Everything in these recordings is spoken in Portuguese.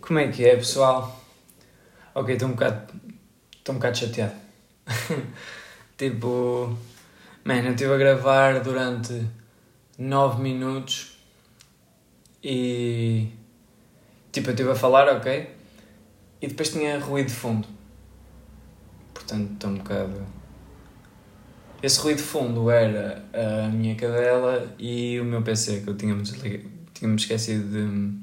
Como é que é, pessoal? Ok, estou um bocado. Estou um bocado chateado. tipo. Mano, eu estive a gravar durante 9 minutos e. Tipo, eu estive a falar, ok? E depois tinha ruído de fundo. Portanto, estou um bocado. Esse ruído de fundo era a minha cadela e o meu PC que eu tinha-me. Tinha-me esquecido de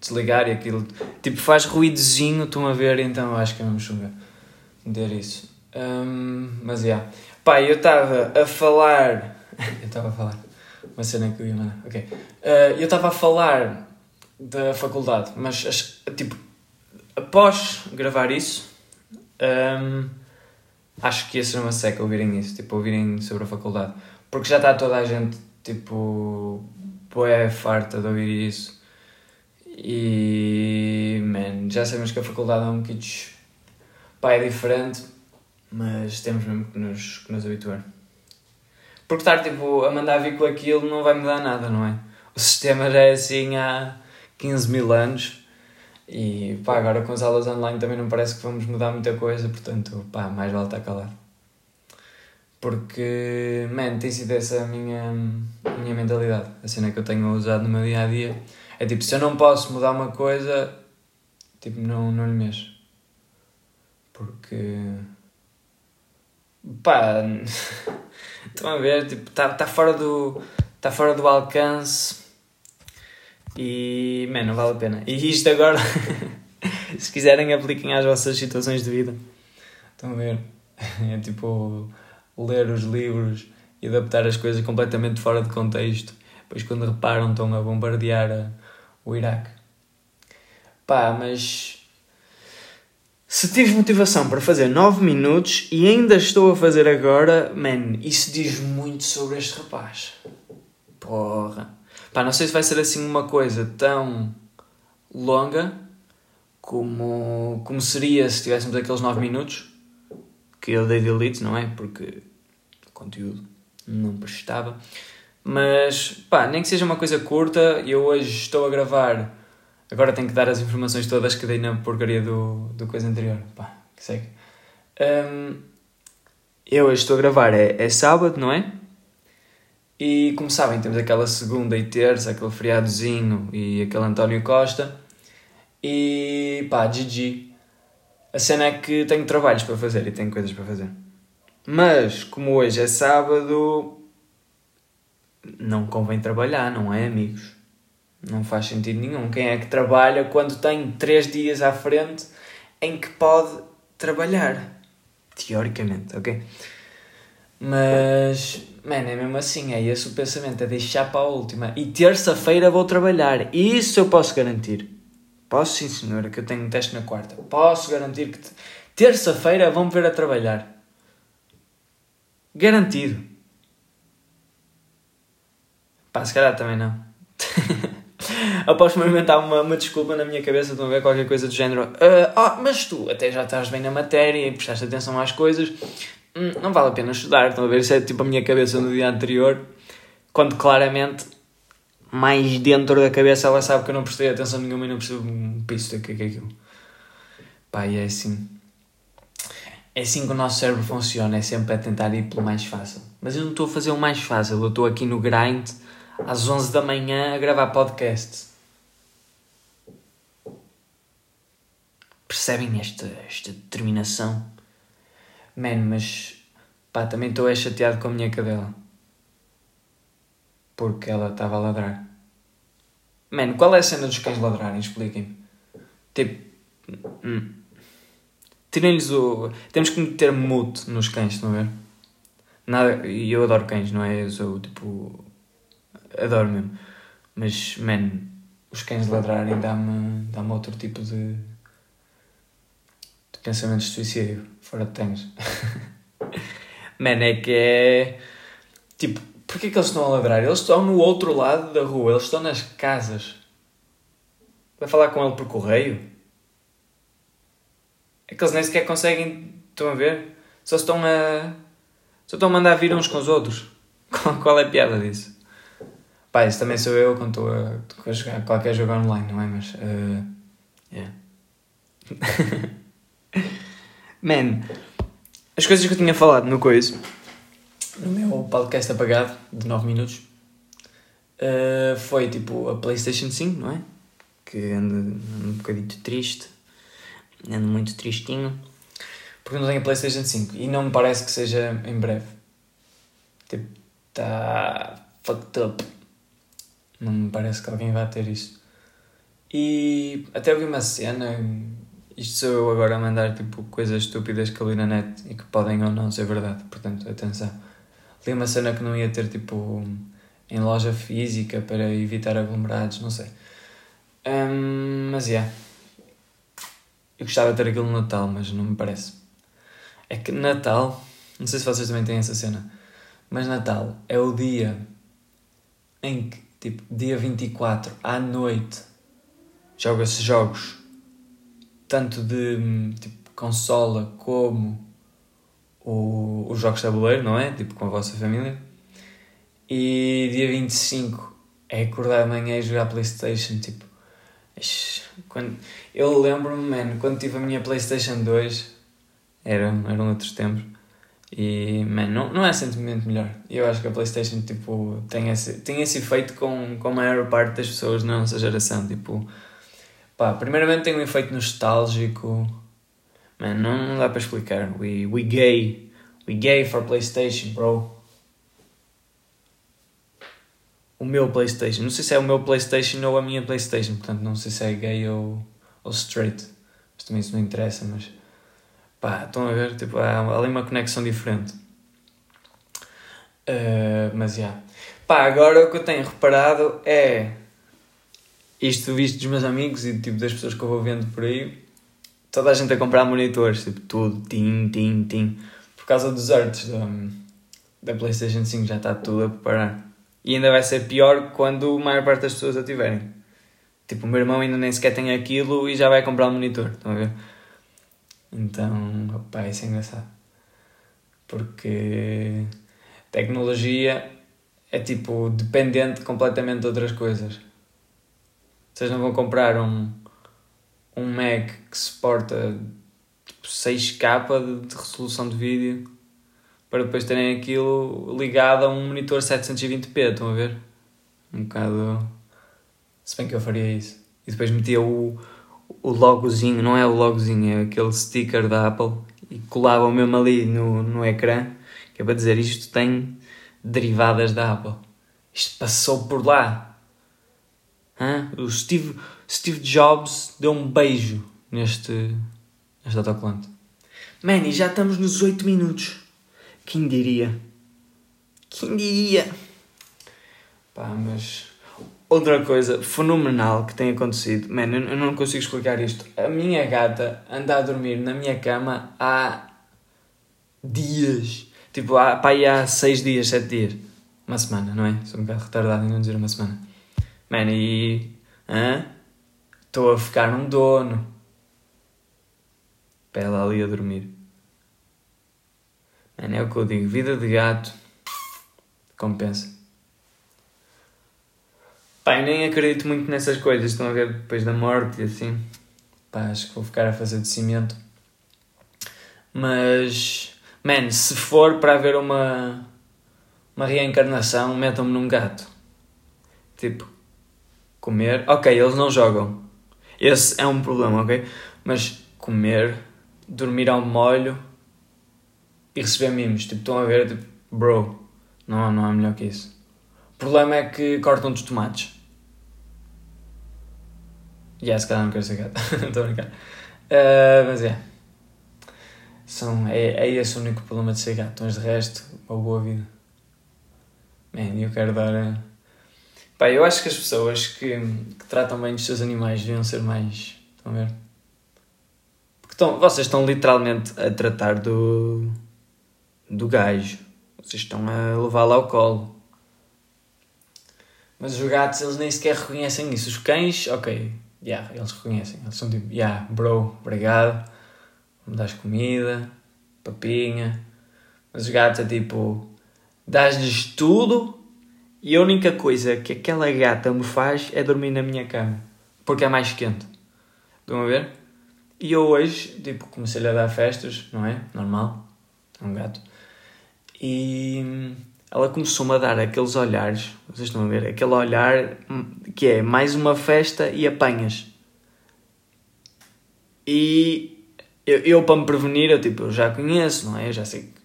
desligar e aquilo. Tipo, faz ruídozinho, estão a ver, então acho que é mesmo chuva meter isso. Um, mas. Yeah. Pá, eu estava a falar. eu estava a falar. Uma cena que eu ia mandar. Ok. Uh, eu estava a falar da faculdade, mas, tipo, após gravar isso, um, acho que ia ser uma seca ouvirem isso, tipo, ouvirem sobre a faculdade. Porque já está toda a gente, tipo, boé farta de ouvir isso. E, man, já sabemos que a faculdade é um bocadinho, pá, é diferente, mas temos mesmo que nos, que nos habituar. Porque estar, tipo, a mandar vir com aquilo não vai mudar nada, não é? O sistema já é assim há 15 mil anos e, pá, agora com as aulas online também não parece que vamos mudar muita coisa, portanto, pá, mais vale estar calado. Porque, man, tem sido essa a minha, a minha mentalidade, a cena que eu tenho usado no meu dia a dia é tipo, se eu não posso mudar uma coisa, tipo, não, não lhe mexo. Porque. Pá. Estão a ver? Tipo, está tá fora do. Está fora do alcance. E. Man, não vale a pena. E isto agora. se quiserem, apliquem às vossas situações de vida. Estão a ver? É tipo. Ler os livros e adaptar as coisas completamente fora de contexto. Depois, quando reparam, estão a bombardear a o Iraque. Pá, mas. Se tive motivação para fazer 9 minutos e ainda estou a fazer agora, man, isso diz muito sobre este rapaz. Porra. Pá, não sei se vai ser assim uma coisa tão longa como, como seria se tivéssemos aqueles 9 minutos que eu dei delete, não é? Porque o conteúdo não prestava. Mas, pá, nem que seja uma coisa curta, eu hoje estou a gravar. Agora tenho que dar as informações todas que dei na porcaria do, do coisa anterior. Pá, que segue. Um, eu hoje estou a gravar, é, é sábado, não é? E como sabem, temos aquela segunda e terça, aquele feriadozinho e aquele António Costa. E pá, GG. A cena é que tenho trabalhos para fazer e tenho coisas para fazer. Mas, como hoje é sábado, não convém trabalhar, não é, amigos? Não faz sentido nenhum. Quem é que trabalha quando tem três dias à frente em que pode trabalhar? Teoricamente, ok? Mas, mano, é mesmo assim, é esse o pensamento, é deixar para a última. E terça-feira vou trabalhar, isso eu posso garantir. Posso sim, senhora, que eu tenho um teste na quarta. Posso garantir que terça-feira vão me ver a trabalhar. Garantido. Pá, se calhar também não. Após experimentar uma, uma desculpa na minha cabeça, estão a ver qualquer coisa do género. Uh, oh, mas tu até já estás bem na matéria e prestaste atenção às coisas. Hum, não vale a pena estudar. Estão a ver? Isso é tipo a minha cabeça no dia anterior. Quando claramente, mais dentro da cabeça, ela sabe que eu não prestei atenção nenhuma e não percebo um piso do que é aquilo. Pá, e é assim. É assim que o nosso cérebro funciona. É sempre a tentar ir pelo mais fácil. Mas eu não estou a fazer o mais fácil. Eu estou aqui no grind às 11 da manhã a gravar podcast. Percebem esta, esta determinação? Man, mas pá, também estou é chateado com a minha cadela. Porque ela estava a ladrar. Man, qual é a cena dos cães ladrarem? Expliquem-me. Tipo. Hum. Tirem-lhes o. Temos que meter mute nos cães, estão a ver? Nada. E eu adoro cães, não é? Eu sou tipo adoro mesmo. Mas, man, os cães ladrarem dá-me dá outro tipo de, de pensamentos de suicídio, fora de tens. man, é que é. Tipo, porquê que eles estão a ladrar? Eles estão no outro lado da rua, eles estão nas casas. Vai falar com ele por correio? É que eles nem sequer conseguem. Estão a ver? Só estão a. Só estão a mandar vir uns com os outros. Qual é a piada disso? Pá, isso também sou eu quando estou a, jogar qualquer jogo online, não é? Mas uh, Yeah. Man, as coisas que eu tinha falado no coisa, no meu podcast apagado de 9 minutos, uh, foi tipo a PlayStation 5, não é? Que anda, anda um bocadito triste, ando muito tristinho, porque não tenho a PlayStation 5 e não me parece que seja em breve. Tipo, está fucked up. Não me parece que alguém vá ter isso. E até vi uma cena isto sou eu agora a mandar tipo coisas estúpidas que li na net e que podem ou não ser verdade, portanto, atenção. Li uma cena que não ia ter tipo em loja física para evitar aglomerados, não sei. Um, mas é. Yeah. Eu gostava de ter aquilo no Natal, mas não me parece. É que Natal, não sei se vocês também têm essa cena, mas Natal é o dia em que, tipo, dia 24 à noite, joga-se jogos tanto de tipo, consola como o, os jogos de tabuleiro, não é? Tipo com a vossa família. E dia 25 é acordar amanhã e jogar Playstation, tipo... Quando, eu lembro-me, mano, quando tive a minha Playstation 2, eram, eram outros tempos, e, mano, não, não é sentimento melhor. Eu acho que a Playstation, tipo, tem esse, tem esse efeito com, com a maior parte das pessoas na nossa geração, tipo Pá, primeiramente tem um efeito nostálgico. Man, não, não dá para explicar. We, we gay. We gay for PlayStation, bro. O meu PlayStation. Não sei se é o meu PlayStation ou a minha PlayStation. Portanto, não sei se é gay ou, ou straight. Mas também isso não interessa. Mas pá, estão a ver? Tipo, há ali uma conexão diferente. Uh, mas já. Yeah. Pá, agora o que eu tenho reparado é isto visto dos meus amigos e tipo das pessoas que eu vou vendo por aí, toda a gente a comprar monitores, tipo tudo, tim, tim, tim, por causa dos artes da, da PlayStation 5 já está tudo a preparar. E ainda vai ser pior quando a maior parte das pessoas a tiverem. Tipo, o meu irmão ainda nem sequer tem aquilo e já vai comprar um monitor, estão a ver? Então, opa, isso é engraçado. Porque tecnologia é tipo dependente completamente de outras coisas. Vocês não vão comprar um, um Mac que suporta tipo, 6K de, de resolução de vídeo para depois terem aquilo ligado a um monitor 720p, estão a ver? Um bocado. Se bem que eu faria isso. E depois metia o, o logozinho, não é o logozinho, é aquele sticker da Apple e colava mesmo ali no, no ecrã, que é para dizer isto tem derivadas da Apple. Isto passou por lá. Hã? O Steve, Steve Jobs deu um beijo neste, neste autocolante. Man, e já estamos nos 8 minutos. Quem diria? Quem diria? Pá, mas... Outra coisa fenomenal que tem acontecido, man, eu não consigo explicar isto. A minha gata anda a dormir na minha cama há dias. Tipo, há, pá, há 6 dias, 7 dias. Uma semana, não é? Sou um bocado retardado em não dizer uma semana. Man, e. Estou a ficar num dono. Para ela ali a dormir. Man, é o que eu digo. Vida de gato. Compensa. Pai, nem acredito muito nessas coisas. Estão a ver depois da morte e assim. Pá, acho que vou ficar a fazer de cimento. Mas. Man, se for para haver uma. Uma reencarnação, metam-me num gato. Tipo, Comer, ok, eles não jogam. Esse é um problema, ok? Mas comer, dormir ao molho e receber mimos. Tipo, estão a ver, tipo, bro, não, não é melhor que isso. O problema é que cortam os tomates. Yeah, se calhar não quero ser gato. Estou a brincar. Uh, mas é. São, é. É esse o único problema de ser gato. Mas de resto, uma boa vida. Man, eu quero dar eh, Pá, eu acho que as pessoas que, que tratam bem dos seus animais deviam ser mais. Estão a ver? Porque estão, vocês estão literalmente a tratar do. do gajo. Vocês estão a levá-lo ao colo. Mas os gatos, eles nem sequer reconhecem isso. Os cães, ok. Yeah, eles reconhecem. Eles são tipo, yeah, bro, obrigado. Me dás comida, papinha. Mas os gatos é tipo, dás-lhes tudo e a única coisa que aquela gata me faz é dormir na minha cama, porque é mais quente. Estão a ver? E eu hoje, tipo, comecei-lhe a dar festas, não é? Normal. É um gato. E ela começou-me a dar aqueles olhares, vocês estão a ver? Aquele olhar que é mais uma festa e apanhas. E eu, eu para me prevenir, eu tipo, eu já conheço, não é? Eu já sei que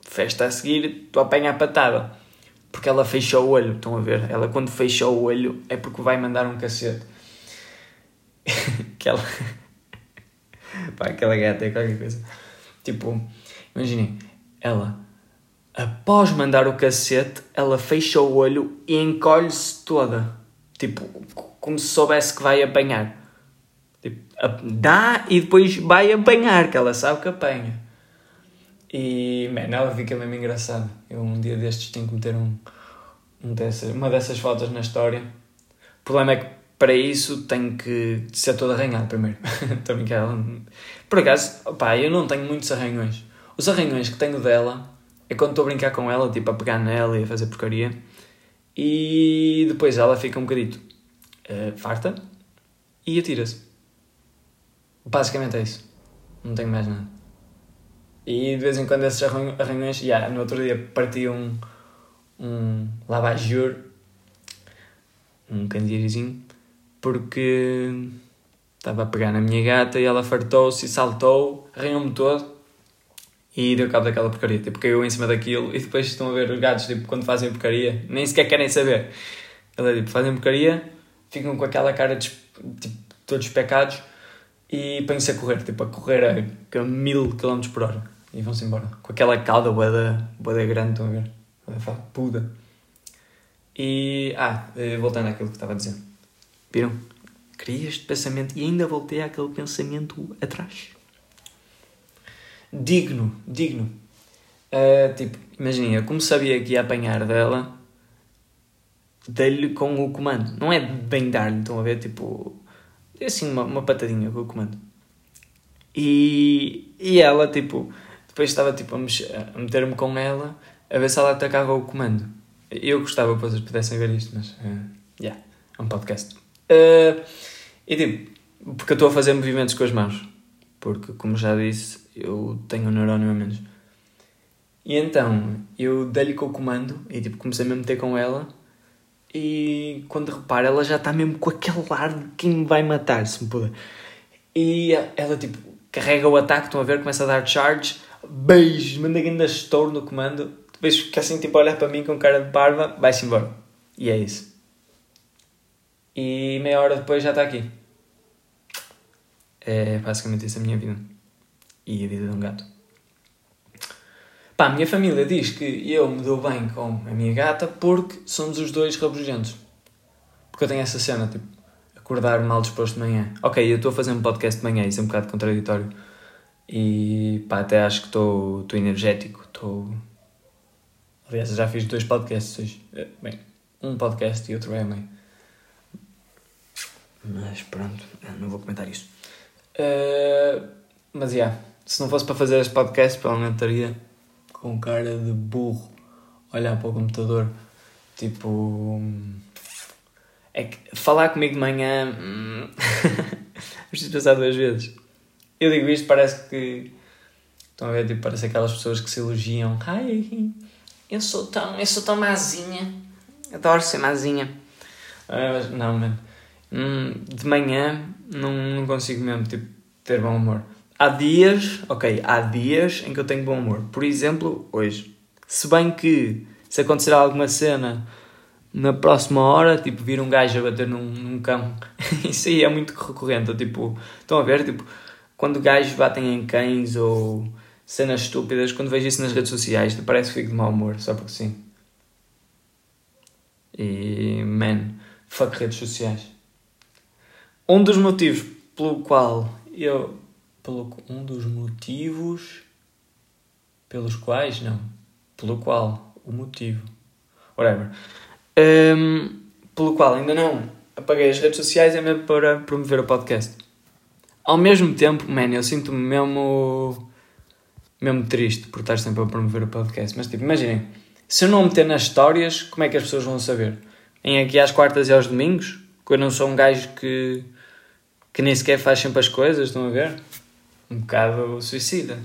festa a seguir, tu apanha a patada. Porque ela fechou o olho, estão a ver? Ela quando fecha o olho é porque vai mandar um cacete. aquela. Pá, aquela gata é qualquer coisa. Tipo, imaginem, ela, após mandar o cacete, ela fecha o olho e encolhe-se toda. Tipo, como se soubesse que vai apanhar. Tipo, dá e depois vai apanhar, que ela sabe que apanha. E, man, ela fica mesmo engraçada. Eu um dia destes tenho que meter um, um dessas, uma dessas fotos na história. O problema é que para isso tenho que ser todo arranhado primeiro. Estou a brincar. Por acaso, pá, eu não tenho muitos arranhões. Os arranhões que tenho dela é quando estou a brincar com ela, tipo a pegar nela e a fazer porcaria. E depois ela fica um bocadito uh, farta e atira-se. Basicamente é isso. Não tenho mais nada. E de vez em quando esses arranhões, yeah, no outro dia parti um, um lavajur, um candeeirozinho, porque estava a pegar na minha gata e ela fartou-se e saltou, arranhou-me todo e deu cabo daquela porcaria. Tipo, caiu em cima daquilo e depois estão a ver os gatos, tipo, quando fazem porcaria, nem sequer querem saber. Ela tipo, fazem porcaria, ficam com aquela cara de, tipo, todos pecados e põem-se a correr, tipo, a correr a, mil km por hora e vão-se embora. Com aquela cauda boeda, boeda grande, estão a ver? Puda. E, ah, eh, voltando àquilo que estava a dizer. Viram? Criei este pensamento e ainda voltei àquele pensamento atrás. Digno, digno. Uh, tipo, imagina, como sabia que ia apanhar dela, dei-lhe com o comando. Não é bem dar-lhe, estão a ver? Tipo, é assim uma, uma patadinha com o comando. E, e ela, tipo, depois estava tipo a, a meter-me com ela a ver se ela atacava o comando. Eu gostava que vocês pudessem ver isto, mas. Uh, yeah, é um podcast. Uh, e tipo, porque eu estou a fazer movimentos com as mãos. Porque, como já disse, eu tenho um neurónio a menos. E então, eu dei-lhe com o comando e tipo, comecei -me a meter com ela. E quando repara, ela já está mesmo com aquele ar de quem me vai matar, se me puder. E ela tipo, carrega o ataque, estão a ver, começa a dar charge beijo, manda ainda estouro no comando, depois fica assim tipo a olhar para mim com cara de parva, vai-se embora. E é isso. E meia hora depois já está aqui. É basicamente isso a minha vida. E a vida de um gato. Pá, a minha família diz que eu me dou bem com a minha gata porque somos os dois rabugentos. Porque eu tenho essa cena, tipo, acordar mal disposto de manhã. Ok, eu estou a fazer um podcast de manhã, isso é um bocado contraditório. E pá, até acho que estou energético. Estou. Aliás, já fiz dois podcasts hoje. Eh, bem, um podcast e outro é meio. Mas pronto, não vou comentar isso. Uh, mas já, yeah, se não fosse para fazer este podcast, provavelmente estaria com cara de burro, olhar para o computador. Tipo. É que falar comigo de manhã. Hum, preciso pensar duas vezes eu digo isto, parece que. Estão a ver? Tipo, parece aquelas pessoas que se elogiam. Ai, eu sou tão, eu sou tão mazinha. Adoro ser mazinha. Ah, não, mano. Hum, de manhã não, não consigo mesmo tipo, ter bom humor. Há dias, ok, há dias em que eu tenho bom humor. Por exemplo, hoje. Se bem que se acontecer alguma cena na próxima hora, tipo, vir um gajo a bater num, num cão, isso aí é muito recorrente. Tipo, estão a ver? Tipo, quando gajos batem em cães ou cenas estúpidas, quando vejo isso nas redes sociais, parece que fico de mau humor, só porque sim. E, man, fuck redes sociais. Um dos motivos pelo qual eu. Pelo, um dos motivos pelos quais, não. Pelo qual, o motivo. Whatever. Um, pelo qual ainda não apaguei as redes sociais é mesmo para promover o podcast ao mesmo tempo, man, eu sinto-me mesmo, mesmo triste por estar sempre a promover o podcast. Mas tipo, imaginem, se eu não meter nas histórias, como é que as pessoas vão saber? Em aqui às quartas e aos domingos? Que eu não sou um gajo que, que nem sequer faz sempre as coisas, estão a ver? Um bocado suicida.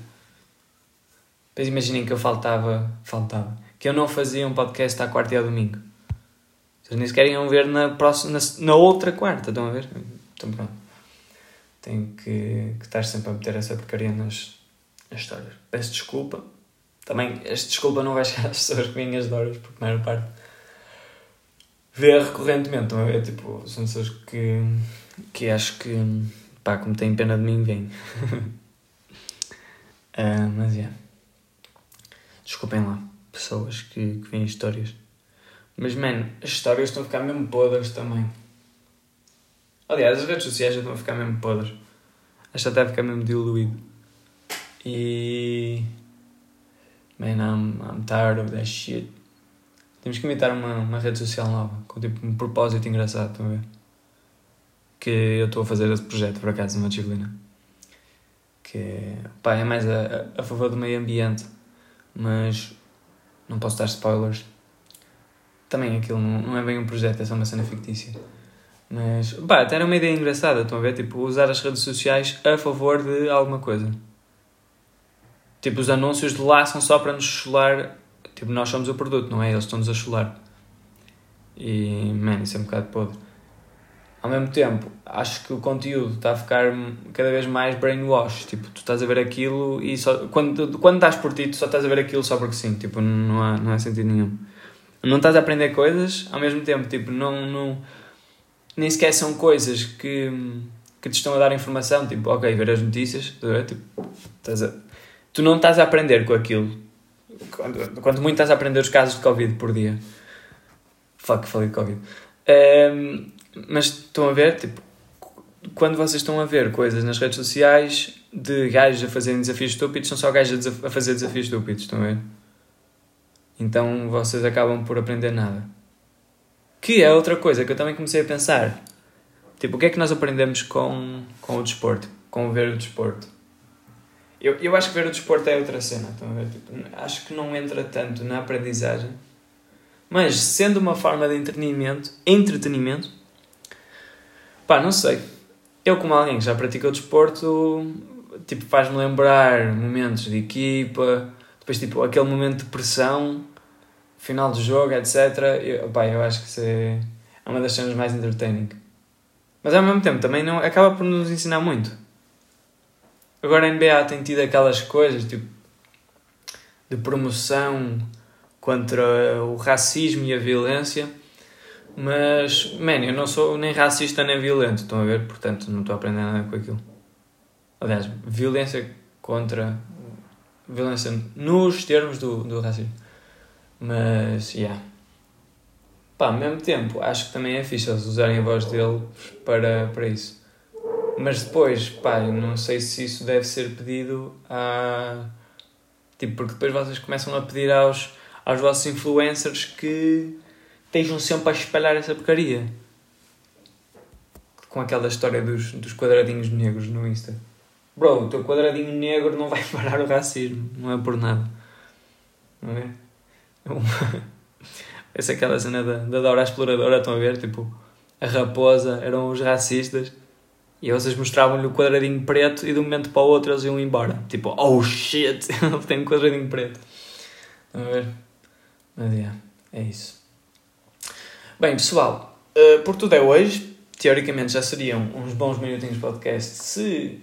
Depois imaginem que eu faltava, faltava, que eu não fazia um podcast à quarta e ao domingo. Vocês nem sequer iam ver na, próxima, na, na outra quarta, estão a ver? Então pronto. Tenho que, que estar sempre a meter essa porcaria nas, nas histórias. Peço desculpa. Também, esta desculpa não vai chegar às pessoas que vêm as horas, porque a maior parte vê recorrentemente, estão a ver? Tipo, são pessoas que, que acho que, pá, como têm pena de mim, vêm. uh, mas, é. Yeah. Desculpem lá, pessoas que, que veem histórias. Mas, man, as histórias estão a ficar mesmo podres também. Aliás, as redes sociais já estão a ficar mesmo podres. Acho até a ficar mesmo diluído. E. Man, I'm, I'm tired of that shit. Temos que inventar uma, uma rede social nova, com tipo um propósito engraçado, estão a ver? Que eu estou a fazer esse projeto, por acaso, numa disciplina. Que, pá, é mais a, a, favor do meio ambiente, mas não posso dar spoilers. Também aquilo não, não é bem um projeto, é só uma cena fictícia. Mas, pá, até era uma ideia engraçada, estão a ver? Tipo, usar as redes sociais a favor de alguma coisa. Tipo, os anúncios de lá são só para nos chular Tipo, nós somos o produto, não é? Eles estão-nos a chular. E, man, isso é um bocado podre. Ao mesmo tempo, acho que o conteúdo está a ficar cada vez mais brainwash. Tipo, tu estás a ver aquilo e só. Quando, quando estás por ti, tu só estás a ver aquilo só porque sim. Tipo, não há, não há sentido nenhum. Não estás a aprender coisas, ao mesmo tempo, tipo, não. não nem sequer são coisas que, que te estão a dar informação. Tipo, ok, ver as notícias, tipo, estás a, tu não estás a aprender com aquilo quando, quando muito estás a aprender os casos de Covid por dia. Fuck, falei de Covid. Um, mas estão a ver, tipo, quando vocês estão a ver coisas nas redes sociais de gajos a fazerem desafios estúpidos, são só gajos a, a fazer desafios estúpidos, estão a ver? Então vocês acabam por aprender nada. Que é outra coisa que eu também comecei a pensar. Tipo, o que é que nós aprendemos com, com o desporto? Com ver o desporto? Eu, eu acho que ver o desporto é outra cena. Estão a ver? Tipo, acho que não entra tanto na aprendizagem. Mas sendo uma forma de entretenimento, entretenimento, pá, não sei. Eu, como alguém que já praticou desporto, tipo, faz-me lembrar momentos de equipa, depois, tipo, aquele momento de pressão, final do jogo, etc. Eu, pá, eu acho que isso é, é uma das cenas mais entertaining. Mas ao mesmo tempo também não, acaba por nos ensinar muito. Agora a NBA tem tido aquelas coisas tipo de promoção contra o racismo e a violência, mas, man, eu não sou nem racista nem violento, estão a ver? Portanto, não estou a aprender nada com aquilo. Aliás, violência contra. violência nos termos do, do racismo. Mas, yeah. Pá, ao mesmo tempo, acho que também é fixe eles usarem a voz dele para, para isso. Mas depois, pá, não sei se isso deve ser pedido a. Tipo, porque depois vocês começam a pedir aos, aos vossos influencers que estejam sempre a espalhar essa porcaria. Com aquela história dos, dos quadradinhos negros no Insta. Bro, o teu quadradinho negro não vai parar o racismo, não é por nada. Não é? Essa é aquela cena da, da Dora Exploradora, estão a ver? Tipo, a raposa eram os racistas e vocês mostravam-lhe o quadradinho preto e de um momento para o outro eles iam embora. Tipo, oh shit, tem um quadradinho preto. Estão a ver? Mas é isso. Bem, pessoal, uh, por tudo é hoje. Teoricamente já seriam uns bons minutinhos de podcast se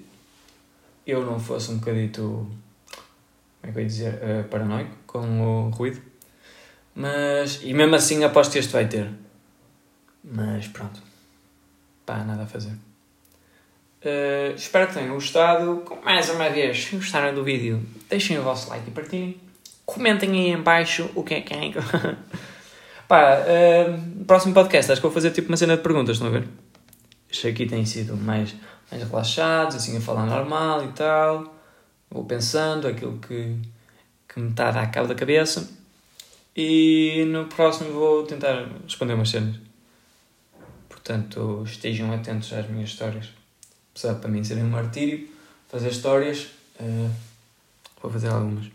eu não fosse um bocadito, como é que eu ia dizer, uh, paranoico com o ruído. Mas, e mesmo assim aposto que este vai ter. Mas pronto. Pá, nada a fazer. Uh, espero que tenham gostado. Mais uma vez, se gostaram do vídeo, deixem o vosso like e partilhem. Comentem aí em baixo o que é que é. Pá, uh, próximo podcast, acho que vou fazer tipo uma cena de perguntas, estão a ver? Este aqui tem sido mais, mais relaxados, assim a falar normal e tal. Vou pensando aquilo que, que me está a dar cabo da cabeça. E no próximo vou tentar responder umas cenas. Portanto, estejam atentos às minhas histórias apesar para mim serem um martírio, fazer histórias, uh, vou fazer algumas.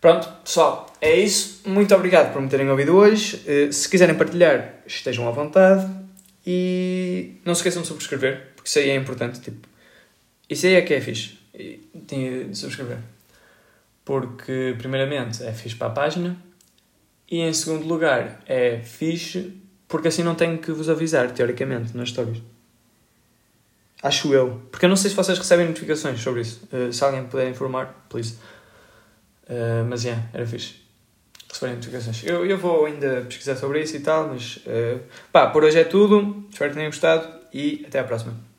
Pronto, pessoal, é isso. Muito obrigado por me terem ouvido hoje. Uh, se quiserem partilhar, estejam à vontade. E não se esqueçam de subscrever, porque isso aí é importante, tipo, isso aí é que é fixe. De subscrever. Porque, primeiramente, é fixe para a página e, em segundo lugar, é fixe porque assim não tenho que vos avisar, teoricamente, nas stories. Acho eu. Porque eu não sei se vocês recebem notificações sobre isso. Uh, se alguém puder informar, please. Uh, mas, yeah, era fixe. Receberem notificações. Eu, eu vou ainda pesquisar sobre isso e tal, mas... Uh, pá, por hoje é tudo. Espero que tenham gostado e até à próxima.